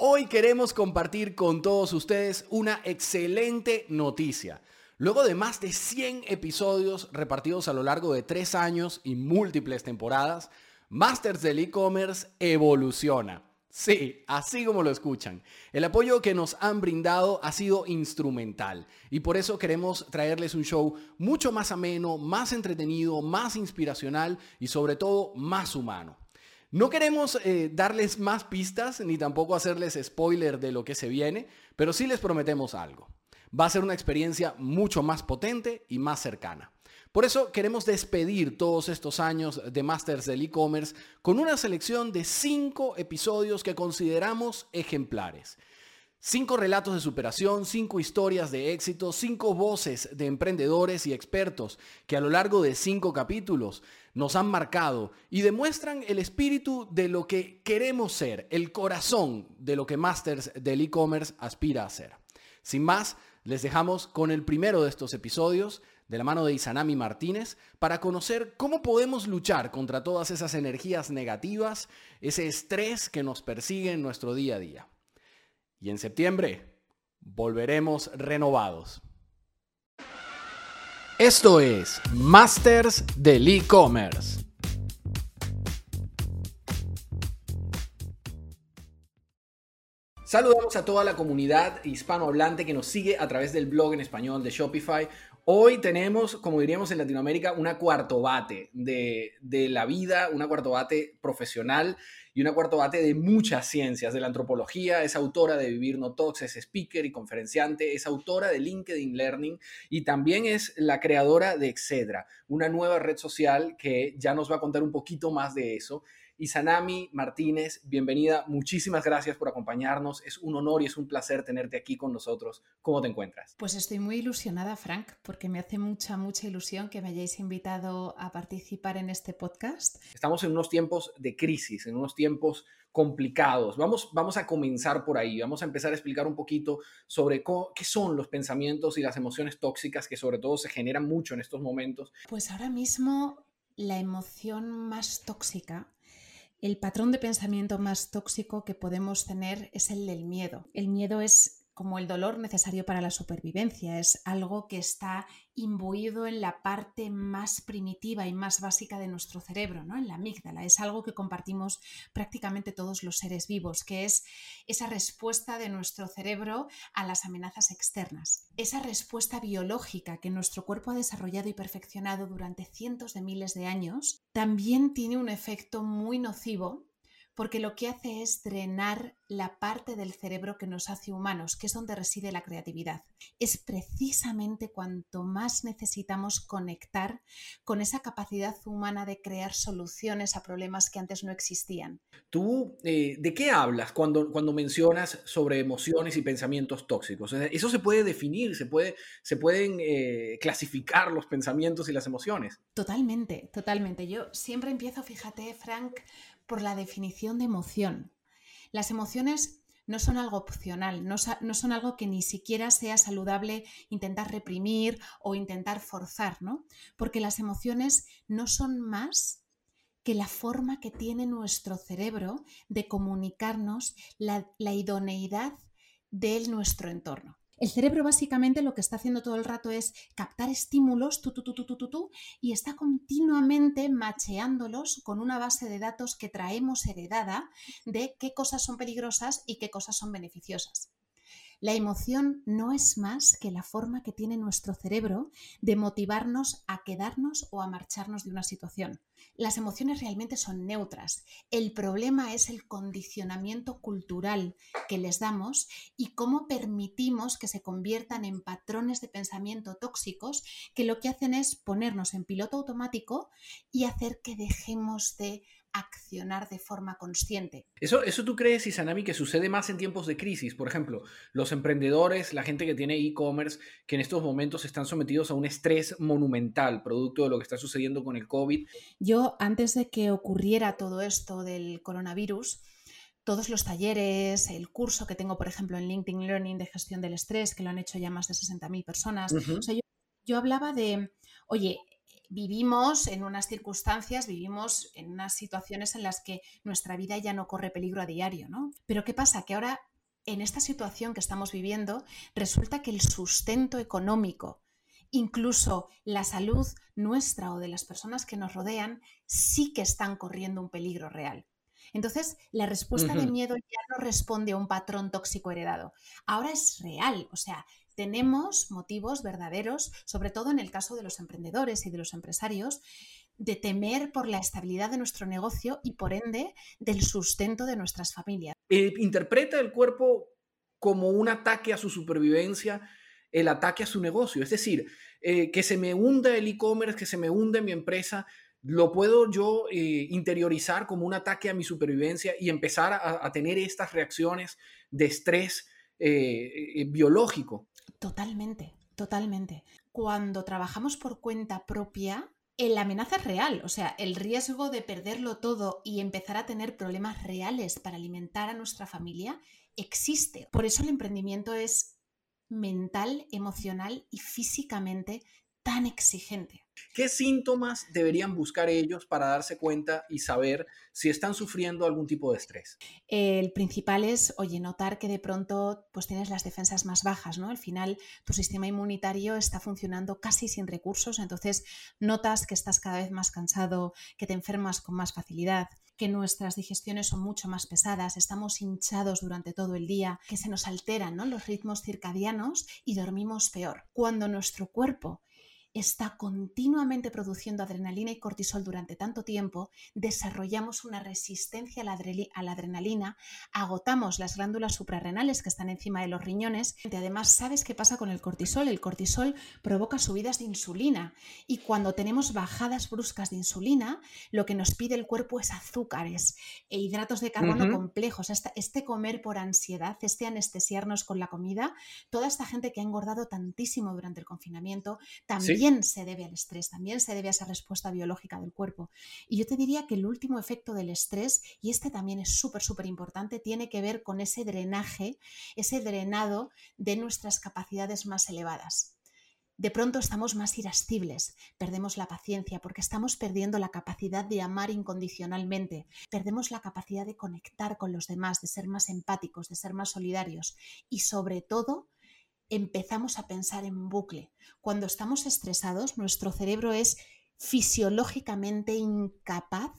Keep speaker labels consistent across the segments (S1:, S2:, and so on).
S1: Hoy queremos compartir con todos ustedes una excelente noticia. Luego de más de 100 episodios repartidos a lo largo de tres años y múltiples temporadas, Masters del e-commerce evoluciona. Sí, así como lo escuchan. El apoyo que nos han brindado ha sido instrumental y por eso queremos traerles un show mucho más ameno, más entretenido, más inspiracional y sobre todo más humano. No queremos eh, darles más pistas ni tampoco hacerles spoiler de lo que se viene, pero sí les prometemos algo. Va a ser una experiencia mucho más potente y más cercana. Por eso queremos despedir todos estos años de Masters del e-commerce con una selección de cinco episodios que consideramos ejemplares. Cinco relatos de superación, cinco historias de éxito, cinco voces de emprendedores y expertos que a lo largo de cinco capítulos nos han marcado y demuestran el espíritu de lo que queremos ser, el corazón de lo que Masters del e-commerce aspira a ser. Sin más, les dejamos con el primero de estos episodios de la mano de Isanami Martínez para conocer cómo podemos luchar contra todas esas energías negativas, ese estrés que nos persigue en nuestro día a día. Y en septiembre volveremos renovados. Esto es Masters del e-commerce. Saludamos a toda la comunidad hispanohablante que nos sigue a través del blog en español de Shopify. Hoy tenemos, como diríamos en Latinoamérica, una cuarto bate de, de la vida, una cuarto bate profesional y una cuarto bate de muchas ciencias, de la antropología, es autora de Vivir No Talks, es speaker y conferenciante, es autora de LinkedIn Learning y también es la creadora de Excedra, una nueva red social que ya nos va a contar un poquito más de eso. Isanami Martínez, bienvenida. Muchísimas gracias por acompañarnos. Es un honor y es un placer tenerte aquí con nosotros. ¿Cómo te encuentras?
S2: Pues estoy muy ilusionada, Frank, porque me hace mucha, mucha ilusión que me hayáis invitado a participar en este podcast.
S1: Estamos en unos tiempos de crisis, en unos tiempos complicados. Vamos, vamos a comenzar por ahí. Vamos a empezar a explicar un poquito sobre qué son los pensamientos y las emociones tóxicas que sobre todo se generan mucho en estos momentos.
S2: Pues ahora mismo la emoción más tóxica el patrón de pensamiento más tóxico que podemos tener es el del miedo. El miedo es como el dolor necesario para la supervivencia, es algo que está imbuido en la parte más primitiva y más básica de nuestro cerebro, ¿no? en la amígdala. Es algo que compartimos prácticamente todos los seres vivos, que es esa respuesta de nuestro cerebro a las amenazas externas. Esa respuesta biológica que nuestro cuerpo ha desarrollado y perfeccionado durante cientos de miles de años, también tiene un efecto muy nocivo porque lo que hace es drenar la parte del cerebro que nos hace humanos, que es donde reside la creatividad. Es precisamente cuanto más necesitamos conectar con esa capacidad humana de crear soluciones a problemas que antes no existían.
S1: ¿Tú eh, de qué hablas cuando, cuando mencionas sobre emociones y pensamientos tóxicos? Eso se puede definir, se, puede, se pueden eh, clasificar los pensamientos y las emociones.
S2: Totalmente, totalmente. Yo siempre empiezo, fíjate, Frank, por la definición de emoción. Las emociones no son algo opcional, no, son algo que ni siquiera sea saludable intentar reprimir o intentar forzar, ¿no? Porque las emociones no son más que la forma que tiene nuestro cerebro de comunicarnos la, la idoneidad de nuestro entorno. El cerebro básicamente lo que está haciendo todo el rato es captar estímulos tu, y está continuamente macheándolos con una base de datos que traemos heredada de qué cosas son peligrosas y qué cosas son beneficiosas. La emoción no es más que la forma que tiene nuestro cerebro de motivarnos a quedarnos o a marcharnos de una situación. Las emociones realmente son neutras. El problema es el condicionamiento cultural que les damos y cómo permitimos que se conviertan en patrones de pensamiento tóxicos que lo que hacen es ponernos en piloto automático y hacer que dejemos de accionar de forma consciente.
S1: Eso, eso tú crees, Isanami, que sucede más en tiempos de crisis. Por ejemplo, los emprendedores, la gente que tiene e-commerce, que en estos momentos están sometidos a un estrés monumental, producto de lo que está sucediendo con el COVID.
S2: Yo, antes de que ocurriera todo esto del coronavirus, todos los talleres, el curso que tengo, por ejemplo, en LinkedIn Learning de gestión del estrés, que lo han hecho ya más de 60.000 personas. yo, yo hablaba de, oye, vivimos en unas circunstancias, vivimos en unas situaciones en las que nuestra vida ya no corre peligro a diario, ¿no? Pero ¿qué pasa? Que ahora, en esta situación que estamos viviendo, resulta que el sustento económico, incluso la salud nuestra o de las personas que nos rodean, sí que están corriendo un peligro real. Entonces, la respuesta de miedo ya no responde a un patrón tóxico heredado. Ahora es real, o sea, tenemos motivos verdaderos, sobre todo en el caso de los emprendedores y de los empresarios, de temer por la estabilidad de nuestro negocio y por ende del sustento de nuestras familias.
S1: Eh, interpreta el cuerpo como un ataque a su supervivencia, el ataque a su negocio. Es decir, eh, que se me hunda el e-commerce, que se me hunde mi empresa, lo puedo yo eh, interiorizar como un ataque a mi supervivencia y empezar a, tener estas reacciones de estrés biológico.
S2: Totalmente, totalmente. Cuando trabajamos por cuenta propia, la amenaza es real, o sea, el riesgo de perderlo todo y empezar a tener problemas reales para alimentar a nuestra familia existe. Por eso el emprendimiento es mental, emocional y físicamente tan exigente.
S1: ¿Qué síntomas deberían buscar ellos para darse cuenta y saber si están sufriendo algún tipo de estrés?
S2: El principal es, oye, notar que de pronto pues tienes las defensas más bajas, ¿no? Al final tu sistema inmunitario está funcionando casi sin recursos, entonces notas que estás cada vez más cansado, que te enfermas con más facilidad, que nuestras digestiones son mucho más pesadas, estamos hinchados durante todo el día, que se nos alteran los ritmos circadianos y dormimos peor. Cuando nuestro cuerpo está continuamente produciendo adrenalina y cortisol durante tanto tiempo, desarrollamos una resistencia a la, adrenalina, agotamos las glándulas suprarrenales que están encima de los riñones. Y además, ¿sabes qué pasa con el cortisol? El cortisol provoca subidas de insulina y cuando tenemos bajadas bruscas de insulina, lo que nos pide el cuerpo es azúcares e hidratos de carbono complejos. Este, este comer por ansiedad, este anestesiarnos con la comida, toda esta gente que ha engordado tantísimo durante el confinamiento, también se debe al estrés, también se debe a esa respuesta biológica del cuerpo. Y yo te diría que el último efecto del estrés, y este también es súper, súper importante, tiene que ver con ese drenaje, ese drenado de nuestras capacidades más elevadas. De pronto estamos más irascibles, perdemos la paciencia porque estamos perdiendo la capacidad de amar incondicionalmente, perdemos la capacidad de conectar con los demás, de ser más empáticos, de ser más solidarios y sobre todo empezamos a pensar en bucle. Cuando estamos estresados, nuestro cerebro es fisiológicamente incapaz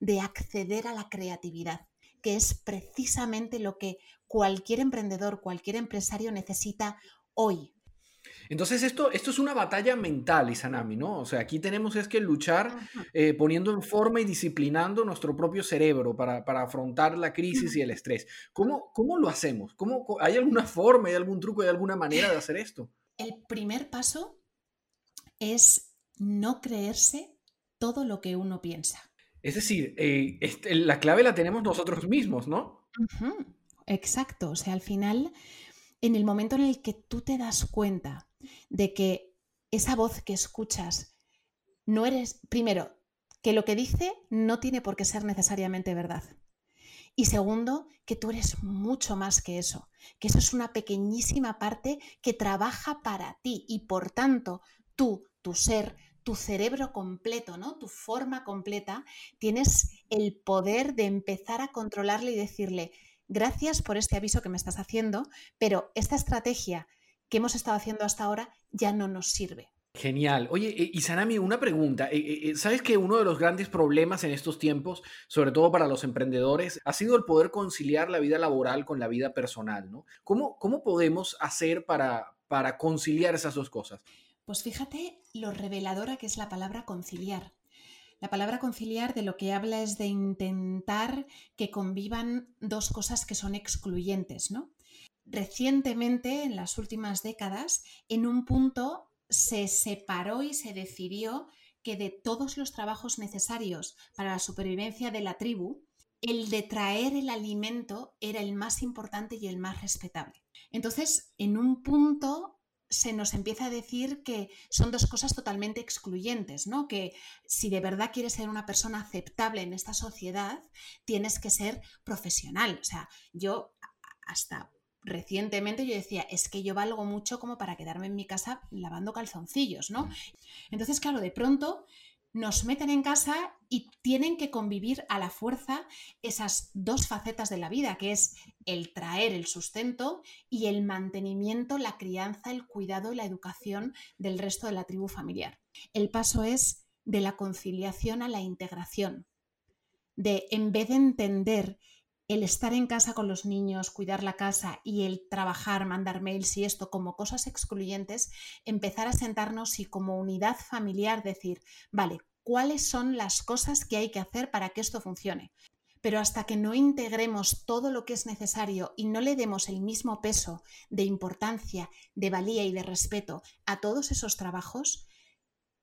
S2: de acceder a la creatividad, que es precisamente lo que cualquier emprendedor, cualquier empresario necesita hoy,
S1: entonces esto, esto es una batalla mental, Isanami, ¿no? O sea, aquí tenemos es que luchar eh, poniendo en forma y disciplinando nuestro propio cerebro para, afrontar la crisis y el estrés. ¿Cómo, cómo lo hacemos? ¿Cómo, ¿Hay alguna forma, hay algún truco, hay alguna manera de hacer esto?
S2: El primer paso es no creerse todo lo que uno piensa.
S1: Es decir, eh, este, la clave la tenemos nosotros mismos, ¿no?
S2: Exacto, o sea, al final, en el momento en el que tú te das cuenta de que esa voz que escuchas no eres, primero, que lo que dice no tiene por qué ser necesariamente verdad. Y segundo, que tú eres mucho más que eso, que eso es una pequeñísima parte que trabaja para ti y por tanto tú, tu ser, tu cerebro completo, ¿no? Tu forma completa, tienes el poder de empezar a controlarle y decirle, gracias por este aviso que me estás haciendo, pero esta estrategia que hemos estado haciendo hasta ahora ya no nos sirve.
S1: Genial. Oye, eh, Isanami, una pregunta. Eh, eh, ¿Sabes que uno de los grandes problemas en estos tiempos, sobre todo para los emprendedores, ha sido el poder conciliar la vida laboral con la vida personal? ¿no? ¿Cómo, cómo podemos hacer para, para conciliar esas dos cosas?
S2: Pues fíjate lo reveladora que es la palabra conciliar. La palabra conciliar de lo que habla es de intentar que convivan dos cosas que son excluyentes, ¿no? recientemente, en las últimas décadas, en un punto se separó y se decidió que de todos los trabajos necesarios para la supervivencia de la tribu, el de traer el alimento era el más importante y el más respetable. Entonces, en un punto se nos empieza a decir que son dos cosas totalmente excluyentes, ¿no? Que si de verdad quieres ser una persona aceptable en esta sociedad, tienes que ser profesional. O sea, yo hasta recientemente yo decía, es que yo valgo mucho como para quedarme en mi casa lavando calzoncillos, ¿no? Entonces, claro, de pronto nos meten en casa y tienen que convivir a la fuerza esas dos facetas de la vida, que es el traer el sustento y el mantenimiento, la crianza, el cuidado y la educación del resto de la tribu familiar. El paso es de la conciliación a la integración, de en vez de entender el estar en casa con los niños, cuidar la casa y el trabajar, mandar mails y esto como cosas excluyentes, empezar a sentarnos y como unidad familiar decir, vale, ¿cuáles son las cosas que hay que hacer para que esto funcione? Pero hasta que no integremos todo lo que es necesario y no le demos el mismo peso de importancia, de valía y de respeto a todos esos trabajos,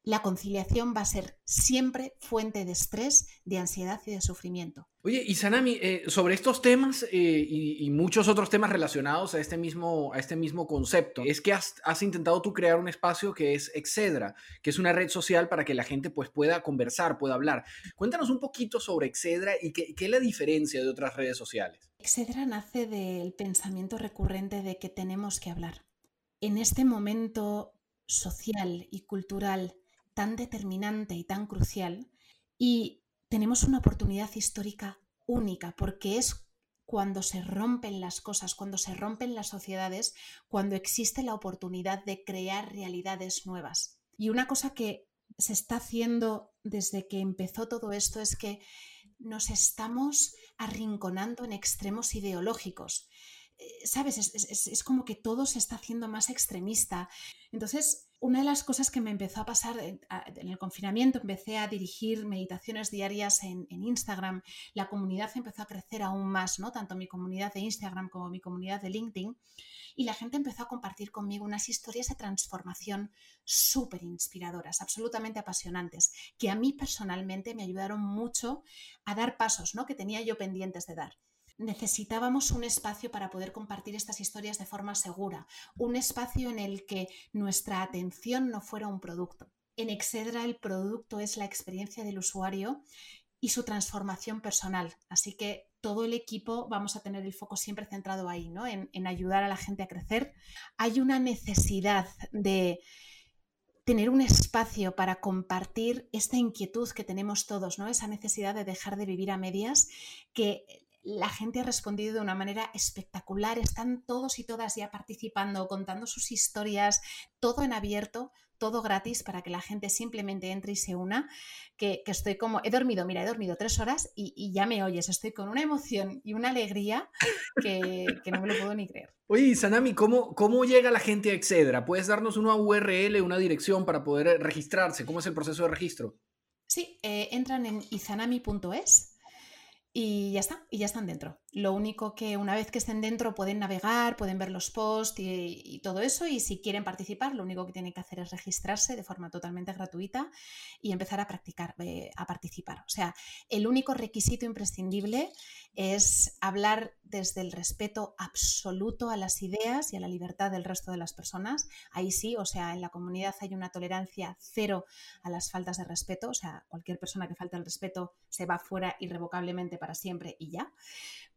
S2: la conciliación va a ser siempre fuente de estrés, de ansiedad y de sufrimiento.
S1: Oye, y Sanami, eh, sobre estos temas eh, y, muchos otros temas relacionados a este mismo, a este mismo concepto, es que has, intentado tú crear un espacio que es Excedra, que es una red social para que la gente pues, pueda conversar, pueda hablar. Cuéntanos un poquito sobre Excedra y qué, qué es la diferencia de otras redes sociales.
S2: Excedra nace del pensamiento recurrente de que tenemos que hablar. En este momento social y cultural tan determinante y tan crucial y tenemos una oportunidad histórica única porque es cuando se rompen las cosas, cuando se rompen las sociedades, cuando existe la oportunidad de crear realidades nuevas. Y una cosa que se está haciendo desde que empezó todo esto es que nos estamos arrinconando en extremos ideológicos. Eh, ¿Sabes? Es, como que todo se está haciendo más extremista. Entonces, una de las cosas que me empezó a pasar en, el confinamiento, empecé a dirigir meditaciones diarias en, Instagram, la comunidad empezó a crecer aún más, ¿no? Tanto mi comunidad de Instagram como mi comunidad de LinkedIn, y la gente empezó a compartir conmigo unas historias de transformación súper inspiradoras, absolutamente apasionantes, que a mí personalmente me ayudaron mucho a dar pasos, ¿no? Que tenía yo pendientes de dar necesitábamos un espacio para poder compartir estas historias de forma segura, un espacio en el que nuestra atención no fuera un producto. En Excedra el producto es la experiencia del usuario y su transformación personal. Así que todo el equipo vamos a tener el foco siempre centrado ahí, ¿no? En, en ayudar a la gente a crecer. Hay una necesidad de tener un espacio para compartir esta inquietud que tenemos todos, ¿no? Esa necesidad de dejar de vivir a medias, que la gente ha respondido de una manera espectacular. Están todos y todas ya participando, contando sus historias, todo en abierto, todo gratis para que la gente simplemente entre y se una. Que, estoy como, he dormido, mira, he dormido tres horas y, ya me oyes. Estoy con una emoción y una alegría que, no me lo puedo ni creer.
S1: Oye, Sanami, ¿cómo, ¿cómo llega la gente a Excedra? ¿Puedes darnos una URL, una dirección para poder registrarse? ¿Cómo es el proceso de registro?
S2: Sí, eh, entran en izanami.es y ya está, y ya están dentro. Lo único que una vez que estén dentro pueden navegar, pueden ver los posts y, todo eso y si quieren participar lo único que tienen que hacer es registrarse de forma totalmente gratuita y empezar a practicar, eh, a participar. O sea, el único requisito imprescindible es hablar desde el respeto absoluto a las ideas y a la libertad del resto de las personas. Ahí sí, o sea, en la comunidad hay una tolerancia cero a las faltas de respeto, o sea, cualquier persona que falta el respeto se va fuera irrevocablemente para siempre y ya.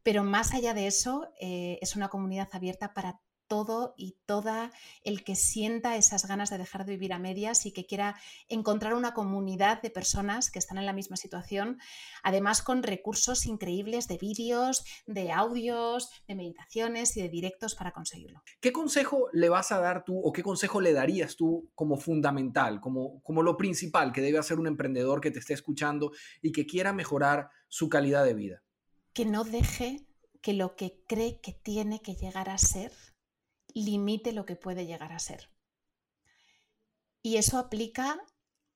S2: Pero más allá de eso, eh, es una comunidad abierta para todo y toda el que sienta esas ganas de dejar de vivir a medias y que quiera encontrar una comunidad de personas que están en la misma situación, además con recursos increíbles de vídeos, de audios, de meditaciones y de directos para conseguirlo.
S1: ¿Qué consejo le vas a dar tú o qué consejo le darías tú como fundamental, como, como lo principal que debe hacer un emprendedor que te esté escuchando y que quiera mejorar su calidad de vida?
S2: Que no deje que lo que cree que tiene que llegar a ser limite lo que puede llegar a ser. Y eso aplica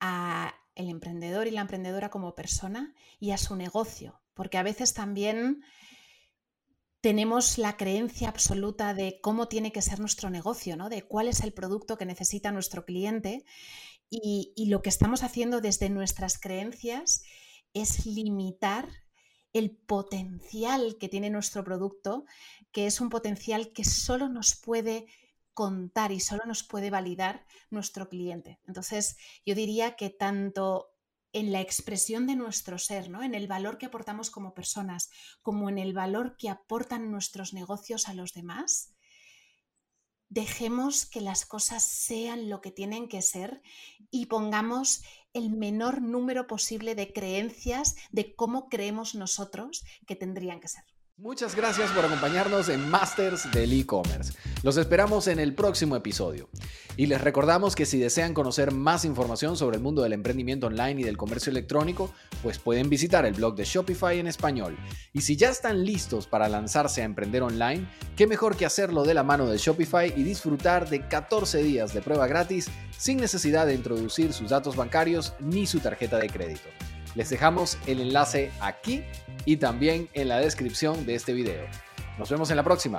S2: a el emprendedor y la emprendedora como persona y a su negocio, porque a veces también tenemos la creencia absoluta de cómo tiene que ser nuestro negocio, ¿no? de cuál es el producto que necesita nuestro cliente y, y lo que estamos haciendo desde nuestras creencias es limitar el potencial que tiene nuestro producto, que es un potencial que solo nos puede contar y solo nos puede validar nuestro cliente. Entonces, yo diría que tanto en la expresión de nuestro ser, ¿no? en el valor que aportamos como personas, como en el valor que aportan nuestros negocios a los demás, dejemos que las cosas sean lo que tienen que ser y pongamos el menor número posible de creencias de cómo creemos nosotros que tendrían que ser.
S1: Muchas gracias por acompañarnos en Masters del e-commerce. Los esperamos en el próximo episodio. Y les recordamos que si desean conocer más información sobre el mundo del emprendimiento online y del comercio electrónico, pues pueden visitar el blog de Shopify en español. Y si ya están listos para lanzarse a emprender online, qué mejor que hacerlo de la mano de Shopify y disfrutar de 14 días de prueba gratis sin necesidad de introducir sus datos bancarios ni su tarjeta de crédito. Les dejamos el enlace aquí y también en la descripción de este video. Nos vemos en la próxima.